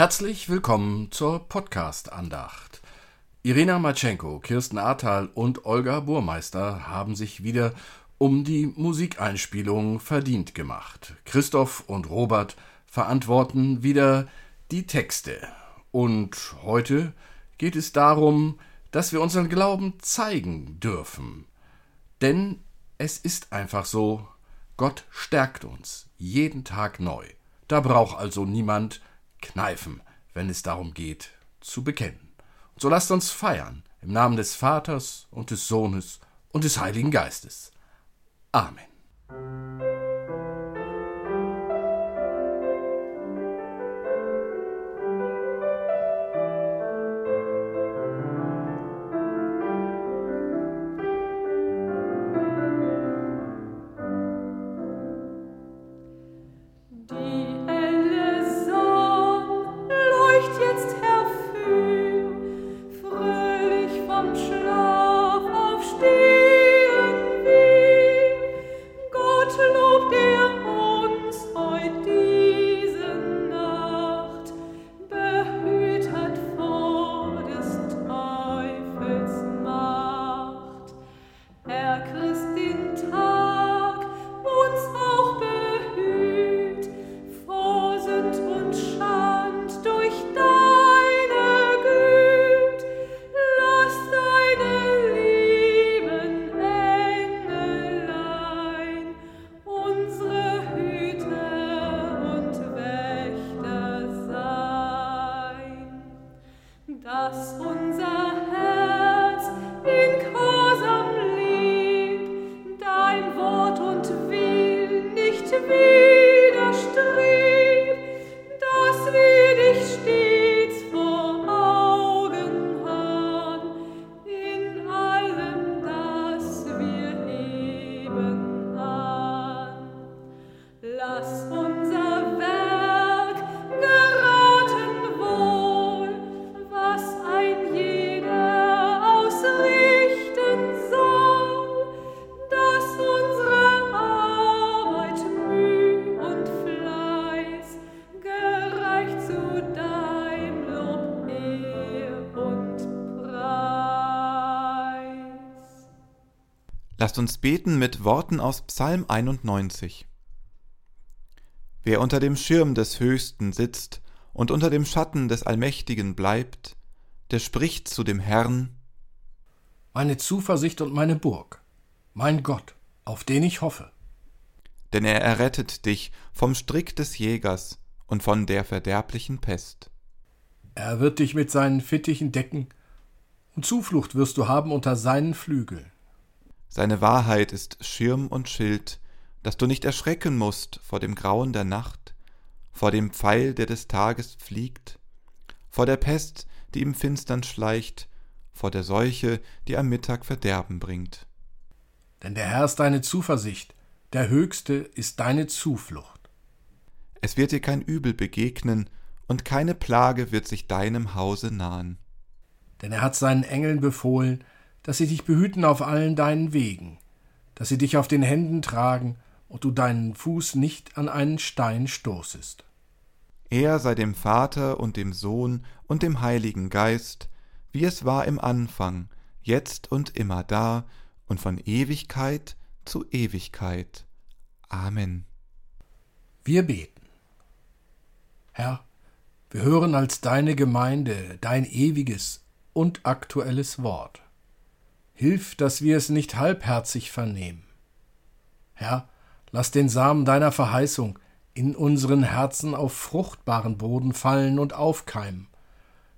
Herzlich willkommen zur Podcast-Andacht. Irina Matschenko, Kirsten Ahrtal und Olga Burmeister haben sich wieder um die Musikeinspielung verdient gemacht. Christoph und Robert verantworten wieder die Texte. Und heute geht es darum, dass wir unseren Glauben zeigen dürfen. Denn es ist einfach so, Gott stärkt uns jeden Tag neu. Da braucht also niemand kneifen, wenn es darum geht, zu bekennen. Und so lasst uns feiern im Namen des Vaters und des Sohnes und des Heiligen Geistes. Amen. Lasst uns beten mit Worten aus Psalm 91. Wer unter dem Schirm des Höchsten sitzt und unter dem Schatten des Allmächtigen bleibt, der spricht zu dem Herrn Meine Zuversicht und meine Burg, mein Gott, auf den ich hoffe. Denn er errettet dich vom Strick des Jägers und von der verderblichen Pest. Er wird dich mit seinen Fittichen decken, und Zuflucht wirst du haben unter seinen Flügeln. Seine Wahrheit ist Schirm und Schild, dass du nicht erschrecken musst vor dem Grauen der Nacht, vor dem Pfeil, der des Tages fliegt, vor der Pest, die im Finstern schleicht, vor der Seuche, die am Mittag Verderben bringt. Denn der Herr ist deine Zuversicht, der Höchste ist deine Zuflucht. Es wird dir kein Übel begegnen, und keine Plage wird sich deinem Hause nahen. Denn er hat seinen Engeln befohlen, dass sie dich behüten auf allen deinen Wegen, dass sie dich auf den Händen tragen und du deinen Fuß nicht an einen Stein stoßest. Er sei dem Vater und dem Sohn und dem Heiligen Geist, wie es war im Anfang, jetzt und immer da und von Ewigkeit zu Ewigkeit. Amen. Wir beten. Herr, wir hören als deine Gemeinde dein ewiges und aktuelles Wort. Hilf, dass wir es nicht halbherzig vernehmen. Herr, lass den Samen deiner Verheißung in unseren Herzen auf fruchtbaren Boden fallen und aufkeimen,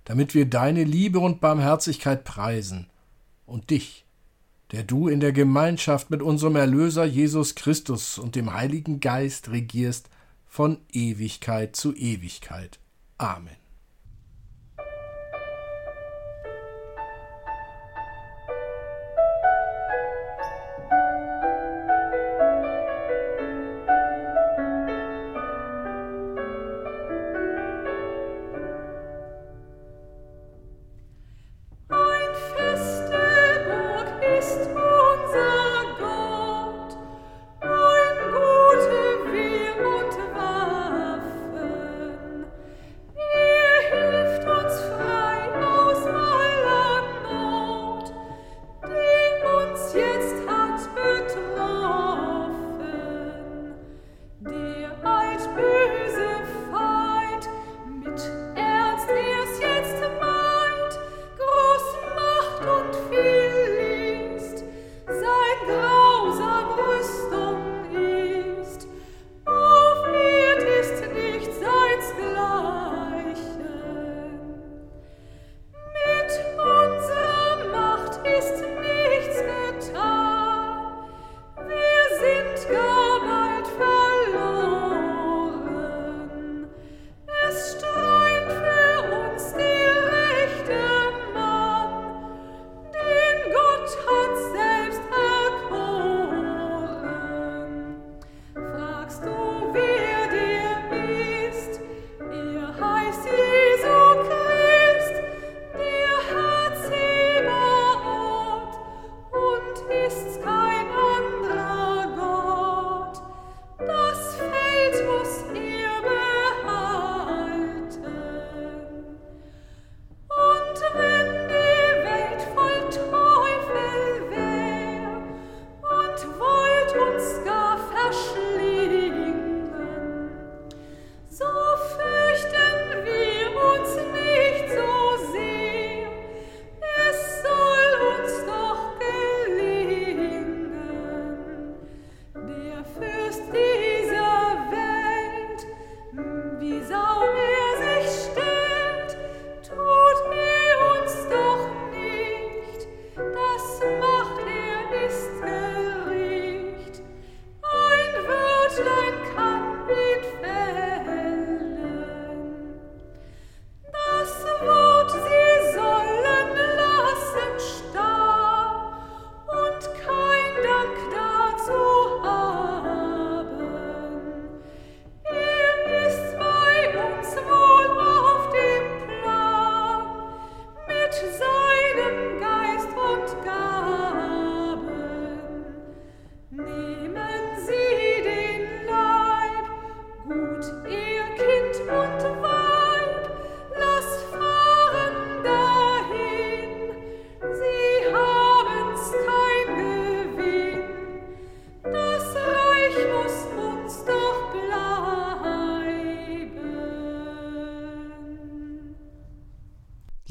damit wir deine Liebe und Barmherzigkeit preisen und dich, der du in der Gemeinschaft mit unserem Erlöser Jesus Christus und dem Heiligen Geist regierst von Ewigkeit zu Ewigkeit. Amen.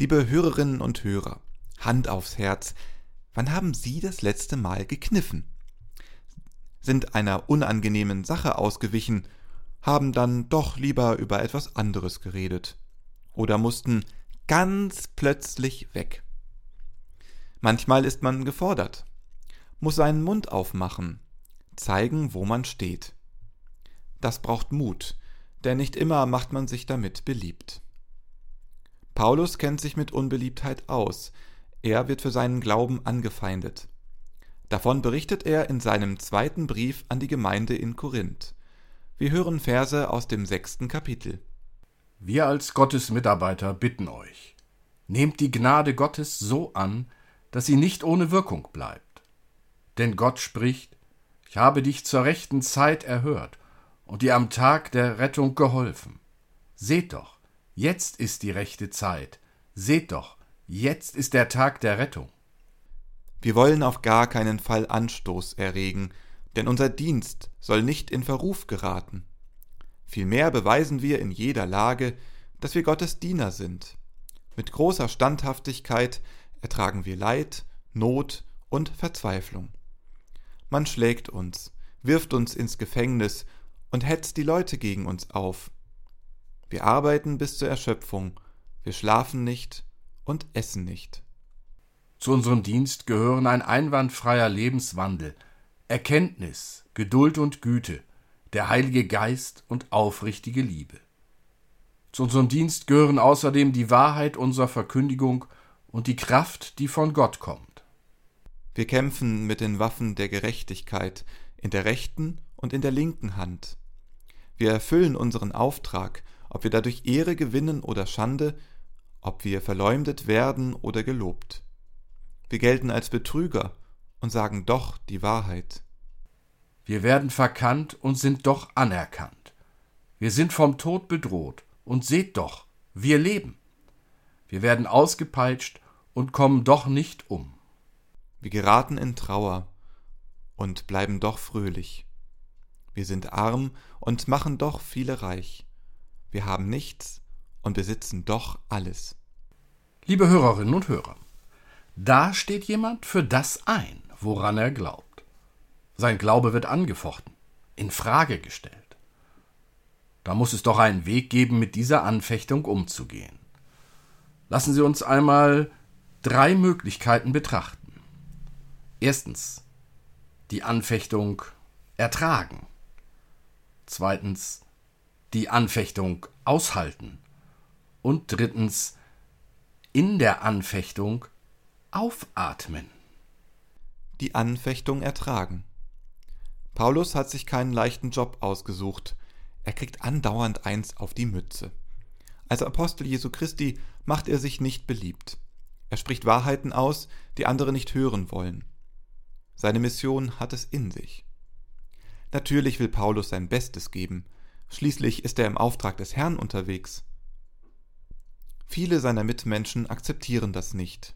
Liebe Hörerinnen und Hörer, Hand aufs Herz, wann haben Sie das letzte Mal gekniffen? Sind einer unangenehmen Sache ausgewichen, haben dann doch lieber über etwas anderes geredet oder mussten ganz plötzlich weg. Manchmal ist man gefordert, muss seinen Mund aufmachen, zeigen, wo man steht. Das braucht Mut, denn nicht immer macht man sich damit beliebt. Paulus kennt sich mit Unbeliebtheit aus, er wird für seinen Glauben angefeindet. Davon berichtet er in seinem zweiten Brief an die Gemeinde in Korinth. Wir hören Verse aus dem sechsten Kapitel. Wir als Gottes Mitarbeiter bitten euch, nehmt die Gnade Gottes so an, dass sie nicht ohne Wirkung bleibt. Denn Gott spricht, ich habe dich zur rechten Zeit erhört und dir am Tag der Rettung geholfen. Seht doch, jetzt ist die rechte Zeit. Seht doch, jetzt ist der Tag der Rettung. Wir wollen auf gar keinen Fall Anstoß erregen, denn unser Dienst soll nicht in Verruf geraten. Vielmehr beweisen wir in jeder Lage, dass wir Gottes Diener sind. Mit großer Standhaftigkeit ertragen wir Leid, Not und Verzweiflung. Man schlägt uns, wirft uns ins Gefängnis und hetzt die Leute gegen uns auf. Wir arbeiten bis zur Erschöpfung, wir schlafen nicht und essen nicht. Zu unserem Dienst gehören ein einwandfreier Lebenswandel, Erkenntnis, Geduld und Güte, der Heilige Geist und aufrichtige Liebe. Zu unserem Dienst gehören außerdem die Wahrheit unserer Verkündigung und die Kraft, die von Gott kommt. Wir kämpfen mit den Waffen der Gerechtigkeit in der rechten und in der linken Hand. Wir erfüllen unseren Auftrag, ob wir dadurch Ehre gewinnen oder Schande, ob wir verleumdet werden oder gelobt. Wir gelten als Betrüger und sagen doch die Wahrheit. Wir werden verkannt und sind doch anerkannt. Wir sind vom Tod bedroht und seht doch, wir leben. Wir werden ausgepeitscht und kommen doch nicht um. Wir geraten in Trauer und bleiben doch fröhlich. Wir sind arm und machen doch viele reich. Wir haben nichts und besitzen doch alles. Liebe Hörerinnen und Hörer, da steht jemand für das ein, woran er glaubt. Sein Glaube wird angefochten, in Frage gestellt. Da muss es doch einen Weg geben, mit dieser Anfechtung umzugehen. Lassen Sie uns einmal drei Möglichkeiten betrachten. Erstens die Anfechtung ertragen. Zweitens die Anfechtung aushalten. Und drittens in der Anfechtung aufatmen. Die Anfechtung ertragen. Paulus hat sich keinen leichten Job ausgesucht. Er kriegt andauernd eins auf die Mütze. Als Apostel Jesu Christi macht er sich nicht beliebt. Er spricht Wahrheiten aus, die andere nicht hören wollen. Seine Mission hat es in sich. Natürlich will Paulus sein Bestes geben, schließlich ist er im Auftrag des Herrn unterwegs. Viele seiner Mitmenschen akzeptieren das nicht.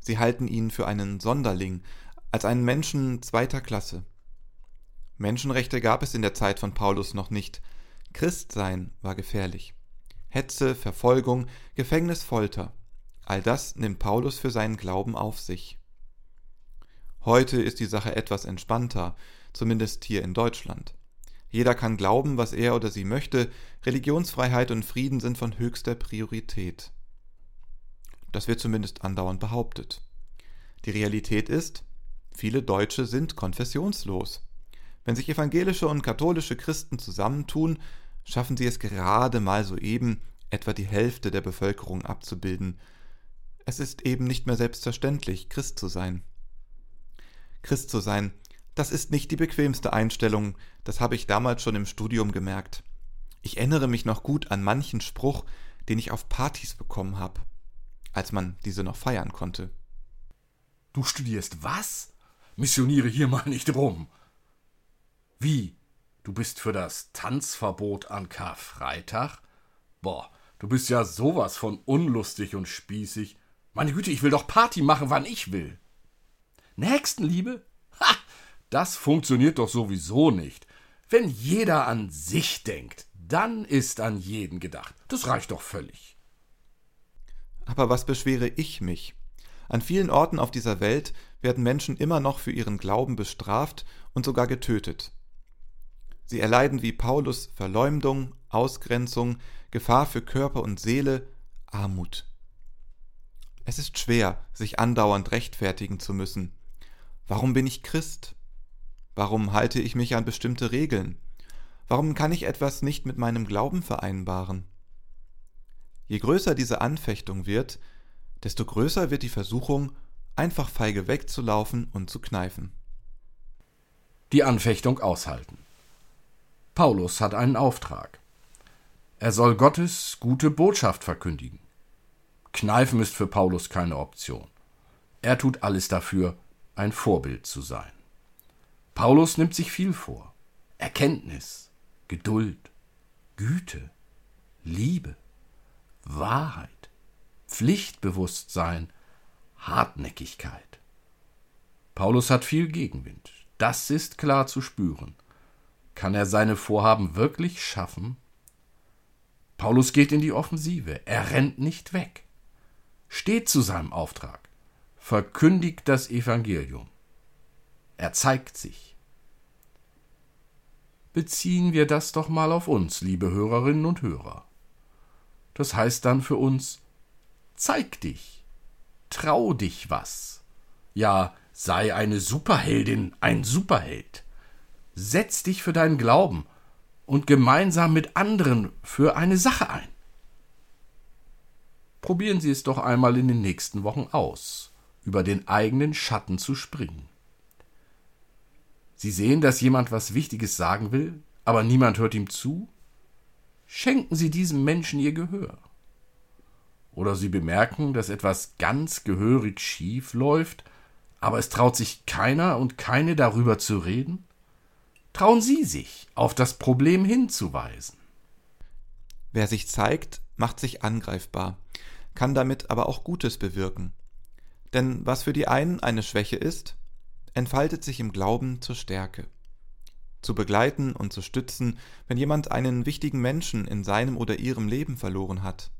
Sie halten ihn für einen Sonderling, als einen Menschen zweiter Klasse. Menschenrechte gab es in der Zeit von Paulus noch nicht. Christsein war gefährlich. Hetze, Verfolgung, Gefängnis, Folter. All das nimmt Paulus für seinen Glauben auf sich. Heute ist die Sache etwas entspannter, zumindest hier in Deutschland. Jeder kann glauben, was er oder sie möchte, Religionsfreiheit und Frieden sind von höchster Priorität. Das wird zumindest andauernd behauptet. Die Realität ist, viele Deutsche sind konfessionslos. Wenn sich evangelische und katholische Christen zusammentun, schaffen sie es gerade mal soeben, etwa die Hälfte der Bevölkerung abzubilden. Es ist eben nicht mehr selbstverständlich, Christ zu sein. Christ zu sein, das ist nicht die bequemste Einstellung, das habe ich damals schon im Studium gemerkt. Ich erinnere mich noch gut an manchen Spruch, den ich auf Partys bekommen habe, als man diese noch feiern konnte. Du studierst was? Missioniere hier mal nicht rum. Wie? Du bist für das Tanzverbot an Karfreitag? Boah, du bist ja sowas von unlustig und spießig. Meine Güte, ich will doch Party machen, wann ich will. Nächstenliebe? Ha! Das funktioniert doch sowieso nicht. Wenn jeder an sich denkt, dann ist an jeden gedacht. Das reicht doch völlig. Aber was beschwere ich mich? An vielen Orten auf dieser Welt werden Menschen immer noch für ihren Glauben bestraft und sogar getötet. Sie erleiden wie Paulus Verleumdung, Ausgrenzung, Gefahr für Körper und Seele, Armut. Es ist schwer, sich andauernd rechtfertigen zu müssen. Warum bin ich Christ? Warum halte ich mich an bestimmte Regeln? Warum kann ich etwas nicht mit meinem Glauben vereinbaren? Je größer diese Anfechtung wird, desto größer wird die Versuchung, einfach feige wegzulaufen und zu kneifen. Die Anfechtung aushalten. Paulus hat einen Auftrag. Er soll Gottes gute Botschaft verkündigen. Kneifen ist für Paulus keine Option. Er tut alles dafür, ein Vorbild zu sein. Paulus nimmt sich viel vor. Erkenntnis, Geduld, Güte, Liebe, Wahrheit, Pflichtbewusstsein, Hartnäckigkeit. Paulus hat viel Gegenwind. Das ist klar zu spüren. Kann er seine Vorhaben wirklich schaffen? Paulus geht in die Offensive. Er rennt nicht weg. Steht zu seinem Auftrag. Verkündigt das Evangelium. Er zeigt sich. Beziehen wir das doch mal auf uns, liebe Hörerinnen und Hörer. Das heißt dann für uns, zeig dich, trau dich was. Ja, sei eine Superheldin, ein Superheld. Setz dich für deinen Glauben und gemeinsam mit anderen für eine Sache ein. Probieren Sie es doch einmal in den nächsten Wochen aus, über den eigenen Schatten zu springen. Sie sehen, dass jemand was Wichtiges sagen will, aber niemand hört ihm zu? Schenken Sie diesem Menschen Ihr Gehör. Oder Sie bemerken, dass etwas ganz gehörig schief läuft, aber es traut sich keiner und keine darüber zu reden? Trauen Sie sich, auf das Problem hinzuweisen. Wer sich zeigt, macht sich angreifbar, kann damit aber auch Gutes bewirken. Denn was für die einen eine Schwäche ist, entfaltet sich im Glauben zur Stärke. Zu begleiten und zu stützen, wenn jemand einen wichtigen Menschen in seinem oder ihrem Leben verloren hat.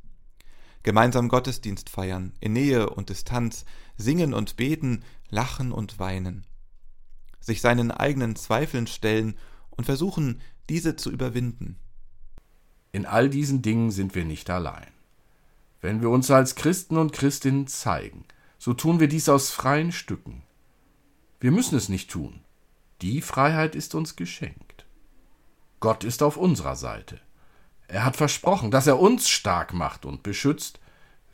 Gemeinsam Gottesdienst feiern, in Nähe und Distanz, singen und beten, lachen und weinen sich seinen eigenen Zweifeln stellen und versuchen, diese zu überwinden. In all diesen Dingen sind wir nicht allein. Wenn wir uns als Christen und Christinnen zeigen, so tun wir dies aus freien Stücken. Wir müssen es nicht tun. Die Freiheit ist uns geschenkt. Gott ist auf unserer Seite. Er hat versprochen, dass er uns stark macht und beschützt,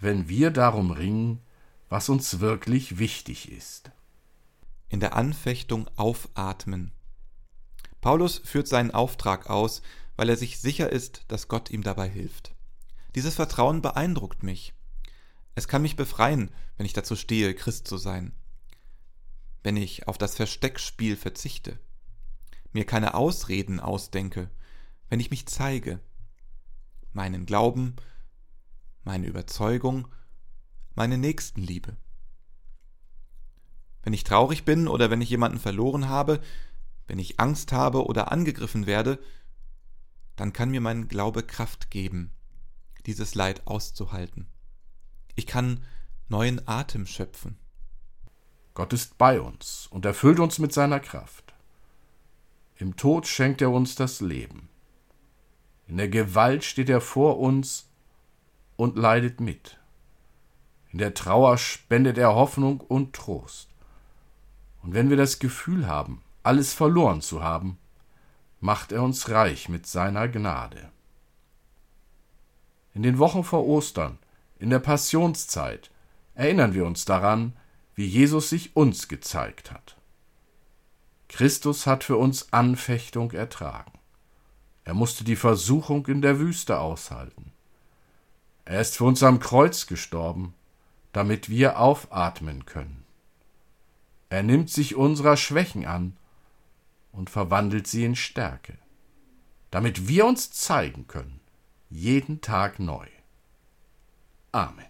wenn wir darum ringen, was uns wirklich wichtig ist in der Anfechtung aufatmen. Paulus führt seinen Auftrag aus, weil er sich sicher ist, dass Gott ihm dabei hilft. Dieses Vertrauen beeindruckt mich. Es kann mich befreien, wenn ich dazu stehe, Christ zu sein. Wenn ich auf das Versteckspiel verzichte, mir keine Ausreden ausdenke, wenn ich mich zeige, meinen Glauben, meine Überzeugung, meine Nächstenliebe. Wenn ich traurig bin oder wenn ich jemanden verloren habe, wenn ich Angst habe oder angegriffen werde, dann kann mir mein Glaube Kraft geben, dieses Leid auszuhalten. Ich kann neuen Atem schöpfen. Gott ist bei uns und erfüllt uns mit seiner Kraft. Im Tod schenkt er uns das Leben. In der Gewalt steht er vor uns und leidet mit. In der Trauer spendet er Hoffnung und Trost. Und wenn wir das Gefühl haben, alles verloren zu haben, macht er uns reich mit seiner Gnade. In den Wochen vor Ostern, in der Passionszeit, erinnern wir uns daran, wie Jesus sich uns gezeigt hat. Christus hat für uns Anfechtung ertragen. Er musste die Versuchung in der Wüste aushalten. Er ist für uns am Kreuz gestorben, damit wir aufatmen können. Er nimmt sich unserer Schwächen an und verwandelt sie in Stärke, damit wir uns zeigen können, jeden Tag neu. Amen.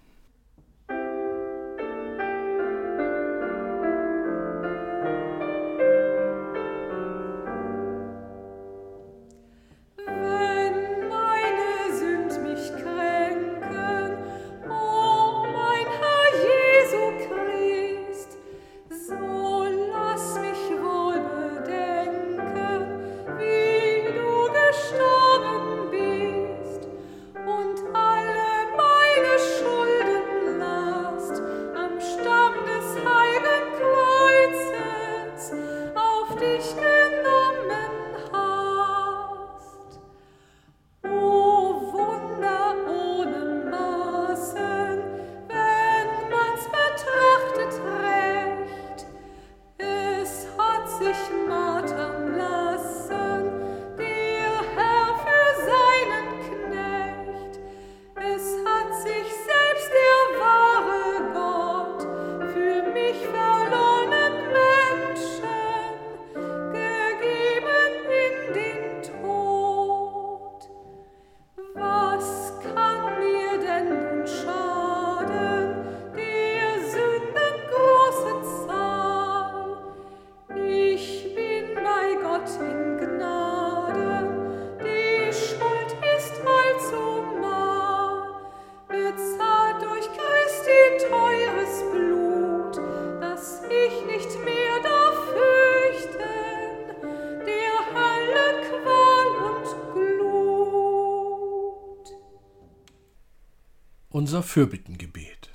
Fürbittengebet.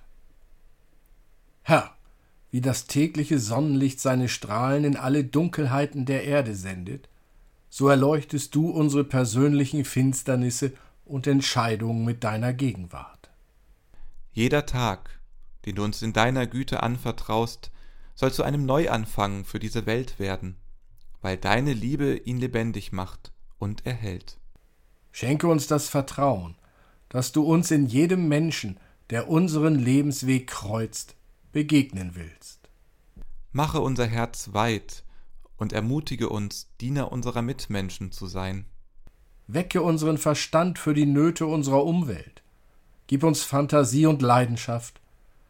Herr, wie das tägliche Sonnenlicht seine Strahlen in alle Dunkelheiten der Erde sendet, so erleuchtest du unsere persönlichen Finsternisse und Entscheidungen mit deiner Gegenwart. Jeder Tag, den du uns in deiner Güte anvertraust, soll zu einem Neuanfang für diese Welt werden, weil deine Liebe ihn lebendig macht und erhält. Schenke uns das Vertrauen, dass du uns in jedem Menschen, der unseren Lebensweg kreuzt, begegnen willst. Mache unser Herz weit und ermutige uns, Diener unserer Mitmenschen zu sein. Wecke unseren Verstand für die Nöte unserer Umwelt. Gib uns Fantasie und Leidenschaft,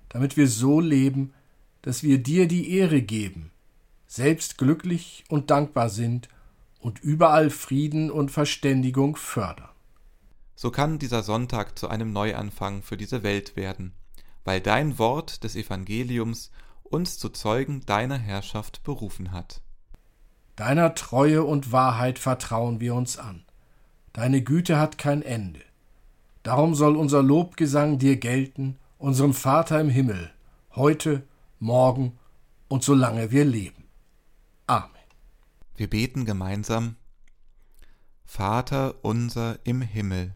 damit wir so leben, dass wir dir die Ehre geben, selbst glücklich und dankbar sind und überall Frieden und Verständigung fördern so kann dieser Sonntag zu einem Neuanfang für diese Welt werden, weil dein Wort des Evangeliums uns zu Zeugen deiner Herrschaft berufen hat. Deiner Treue und Wahrheit vertrauen wir uns an. Deine Güte hat kein Ende. Darum soll unser Lobgesang dir gelten, unserem Vater im Himmel, heute, morgen und solange wir leben. Amen. Wir beten gemeinsam Vater unser im Himmel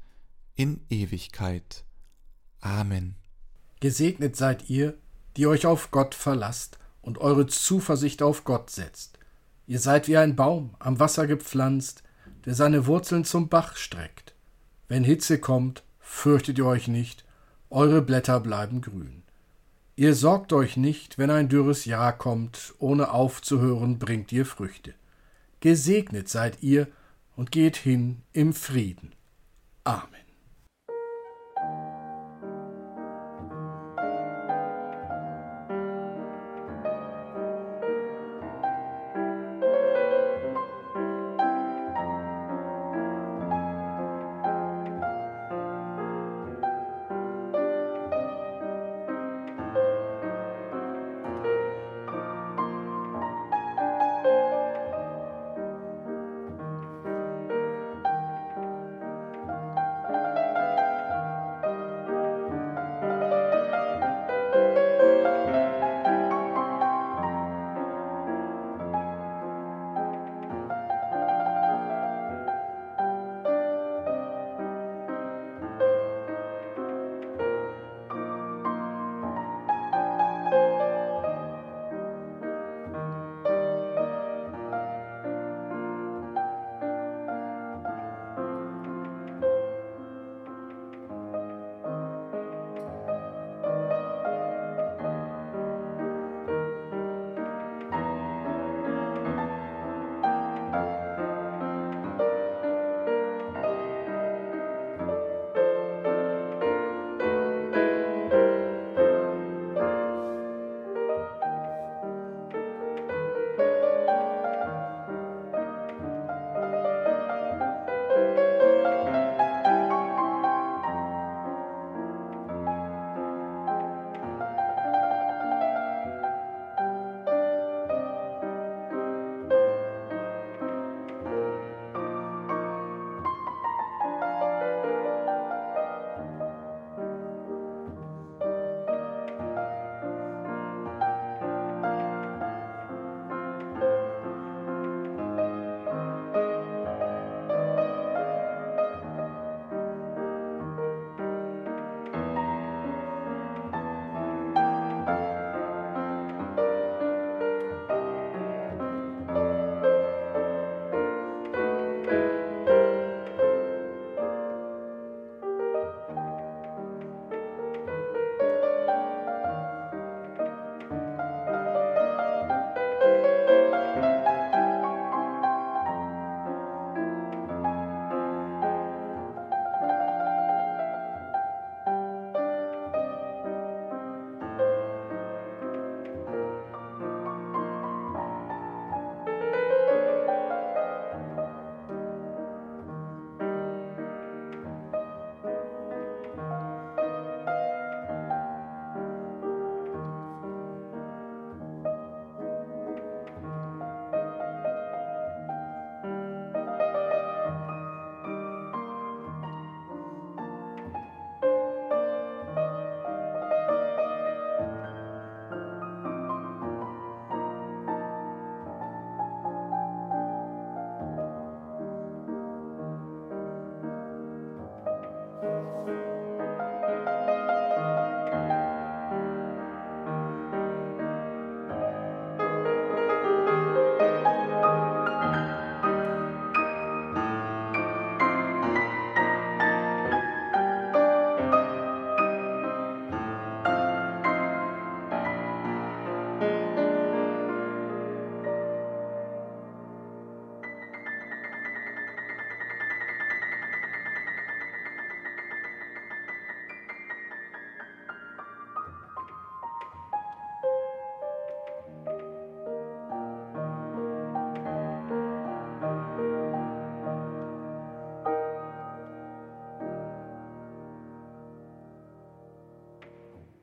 in Ewigkeit. Amen. Gesegnet seid ihr, die euch auf Gott verlasst und eure Zuversicht auf Gott setzt. Ihr seid wie ein Baum am Wasser gepflanzt, der seine Wurzeln zum Bach streckt. Wenn Hitze kommt, fürchtet ihr euch nicht, eure Blätter bleiben grün. Ihr sorgt euch nicht, wenn ein dürres Jahr kommt, ohne aufzuhören bringt ihr Früchte. Gesegnet seid ihr und geht hin im Frieden. Amen.